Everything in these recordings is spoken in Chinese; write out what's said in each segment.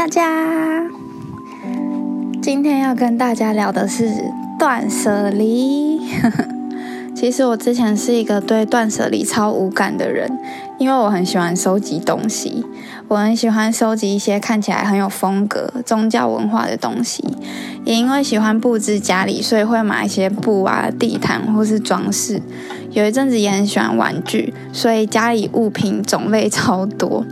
大家，今天要跟大家聊的是断舍离。其实我之前是一个对断舍离超无感的人，因为我很喜欢收集东西，我很喜欢收集一些看起来很有风格、宗教文化的东西。也因为喜欢布置家里，所以会买一些布啊、地毯或是装饰。有一阵子也很喜欢玩具，所以家里物品种类超多。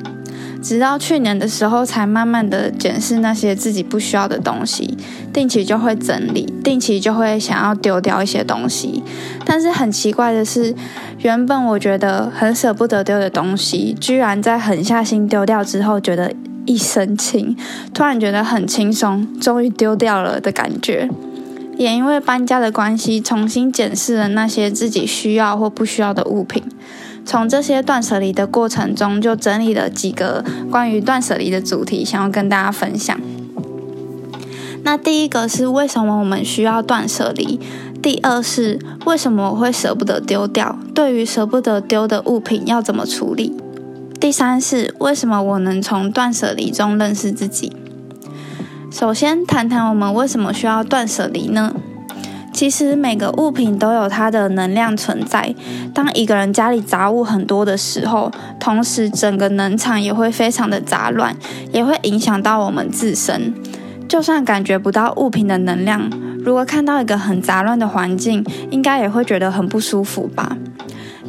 直到去年的时候，才慢慢的检视那些自己不需要的东西，定期就会整理，定期就会想要丢掉一些东西。但是很奇怪的是，原本我觉得很舍不得丢的东西，居然在狠下心丢掉之后，觉得一身轻，突然觉得很轻松，终于丢掉了的感觉。也因为搬家的关系，重新检视了那些自己需要或不需要的物品。从这些断舍离的过程中，就整理了几个关于断舍离的主题，想要跟大家分享。那第一个是为什么我们需要断舍离？第二是为什么我会舍不得丢掉？对于舍不得丢的物品要怎么处理？第三是为什么我能从断舍离中认识自己？首先谈谈我们为什么需要断舍离呢？其实每个物品都有它的能量存在。当一个人家里杂物很多的时候，同时整个能场也会非常的杂乱，也会影响到我们自身。就算感觉不到物品的能量，如果看到一个很杂乱的环境，应该也会觉得很不舒服吧？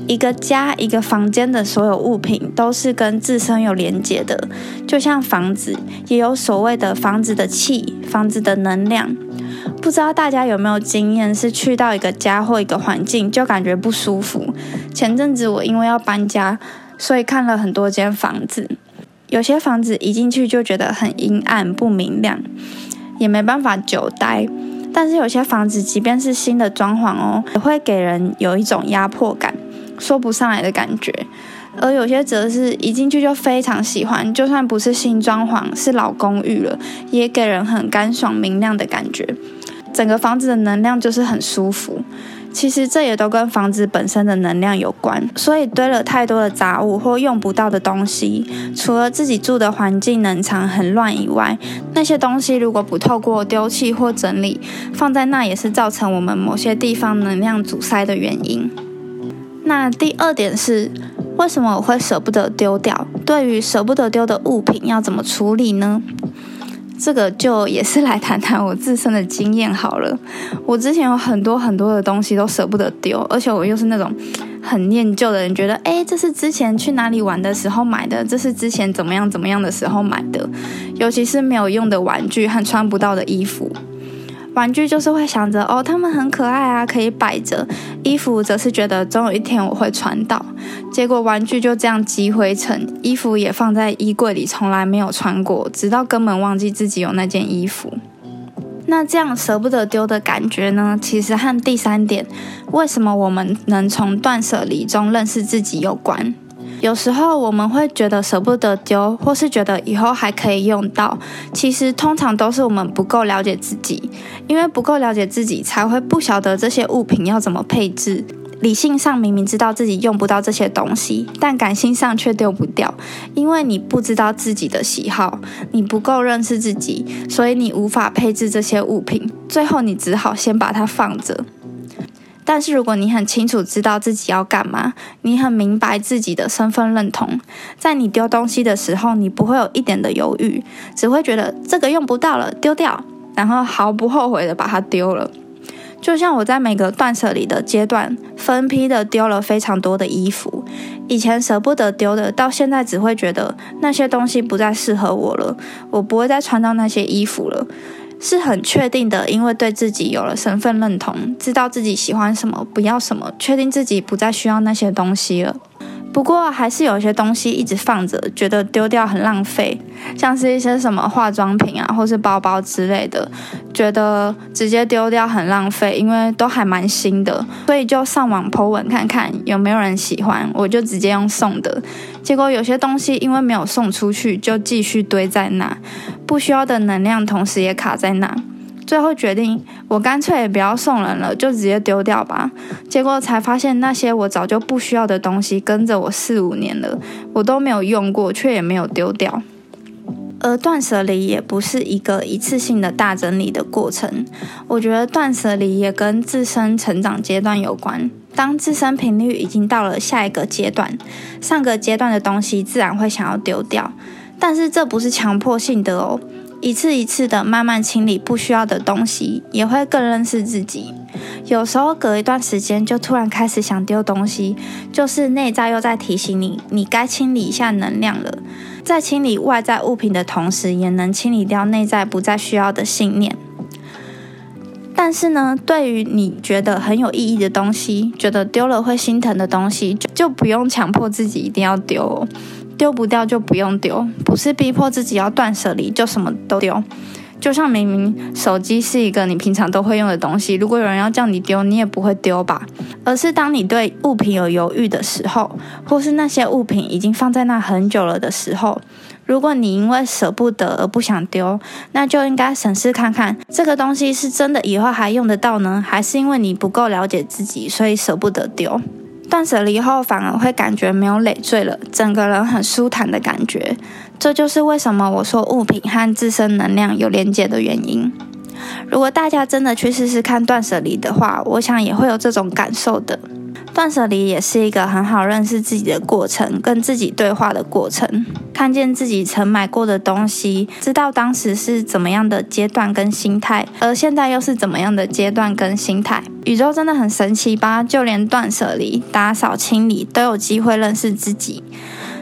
一个家、一个房间的所有物品都是跟自身有连接的，就像房子也有所谓的房子的气、房子的能量。不知道大家有没有经验，是去到一个家或一个环境就感觉不舒服。前阵子我因为要搬家，所以看了很多间房子，有些房子一进去就觉得很阴暗不明亮，也没办法久待。但是有些房子即便是新的装潢哦，也会给人有一种压迫感，说不上来的感觉。而有些则是一进去就非常喜欢，就算不是新装潢，是老公寓了，也给人很干爽明亮的感觉。整个房子的能量就是很舒服，其实这也都跟房子本身的能量有关。所以堆了太多的杂物或用不到的东西，除了自己住的环境能藏很乱以外，那些东西如果不透过丢弃或整理，放在那也是造成我们某些地方能量阻塞的原因。那第二点是，为什么我会舍不得丢掉？对于舍不得丢的物品，要怎么处理呢？这个就也是来谈谈我自身的经验好了。我之前有很多很多的东西都舍不得丢，而且我又是那种很念旧的人，觉得诶，这是之前去哪里玩的时候买的，这是之前怎么样怎么样的时候买的。尤其是没有用的玩具和穿不到的衣服。玩具就是会想着哦，他们很可爱啊，可以摆着；衣服则是觉得总有一天我会穿到。结果玩具就这样积灰尘，衣服也放在衣柜里，从来没有穿过，直到根本忘记自己有那件衣服。那这样舍不得丢的感觉呢？其实和第三点，为什么我们能从断舍离中认识自己有关。有时候我们会觉得舍不得丢，或是觉得以后还可以用到，其实通常都是我们不够了解自己，因为不够了解自己，才会不晓得这些物品要怎么配置。理性上明明知道自己用不到这些东西，但感性上却丢不掉，因为你不知道自己的喜好，你不够认识自己，所以你无法配置这些物品，最后你只好先把它放着。但是如果你很清楚知道自己要干嘛，你很明白自己的身份认同，在你丢东西的时候，你不会有一点的犹豫，只会觉得这个用不到了，丢掉，然后毫不后悔的把它丢了。就像我在每个断舍离的阶段，分批的丢了非常多的衣服，以前舍不得丢的，到现在只会觉得那些东西不再适合我了，我不会再穿到那些衣服了。是很确定的，因为对自己有了身份认同，知道自己喜欢什么，不要什么，确定自己不再需要那些东西了。不过还是有些东西一直放着，觉得丢掉很浪费，像是一些什么化妆品啊，或是包包之类的，觉得直接丢掉很浪费，因为都还蛮新的，所以就上网 po 文看看有没有人喜欢，我就直接用送的。结果有些东西因为没有送出去，就继续堆在那，不需要的能量同时也卡在那。最后决定，我干脆也不要送人了，就直接丢掉吧。结果才发现，那些我早就不需要的东西跟着我四五年了，我都没有用过，却也没有丢掉。而断舍离也不是一个一次性的大整理的过程。我觉得断舍离也跟自身成长阶段有关。当自身频率已经到了下一个阶段，上个阶段的东西自然会想要丢掉，但是这不是强迫性的哦。一次一次的慢慢清理不需要的东西，也会更认识自己。有时候隔一段时间就突然开始想丢东西，就是内在又在提醒你，你该清理一下能量了。在清理外在物品的同时，也能清理掉内在不再需要的信念。但是呢，对于你觉得很有意义的东西，觉得丢了会心疼的东西，就就不用强迫自己一定要丢，丢不掉就不用丢，不是逼迫自己要断舍离就什么都丢。就像明明手机是一个你平常都会用的东西，如果有人要叫你丢，你也不会丢吧？而是当你对物品有犹豫的时候，或是那些物品已经放在那很久了的时候，如果你因为舍不得而不想丢，那就应该审视看看，这个东西是真的以后还用得到呢，还是因为你不够了解自己，所以舍不得丢？断舍离后反而会感觉没有累赘了，整个人很舒坦的感觉。这就是为什么我说物品和自身能量有连接的原因。如果大家真的去试试看断舍离的话，我想也会有这种感受的。断舍离也是一个很好认识自己的过程，跟自己对话的过程。看见自己曾买过的东西，知道当时是怎么样的阶段跟心态，而现在又是怎么样的阶段跟心态。宇宙真的很神奇吧？就连断舍离、打扫清理都有机会认识自己。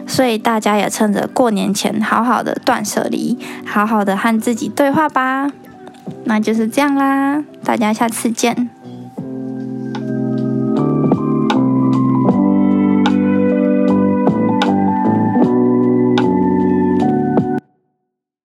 所以大家也趁着过年前，好好的断舍离，好好的和自己对话吧。那就是这样啦，大家下次见。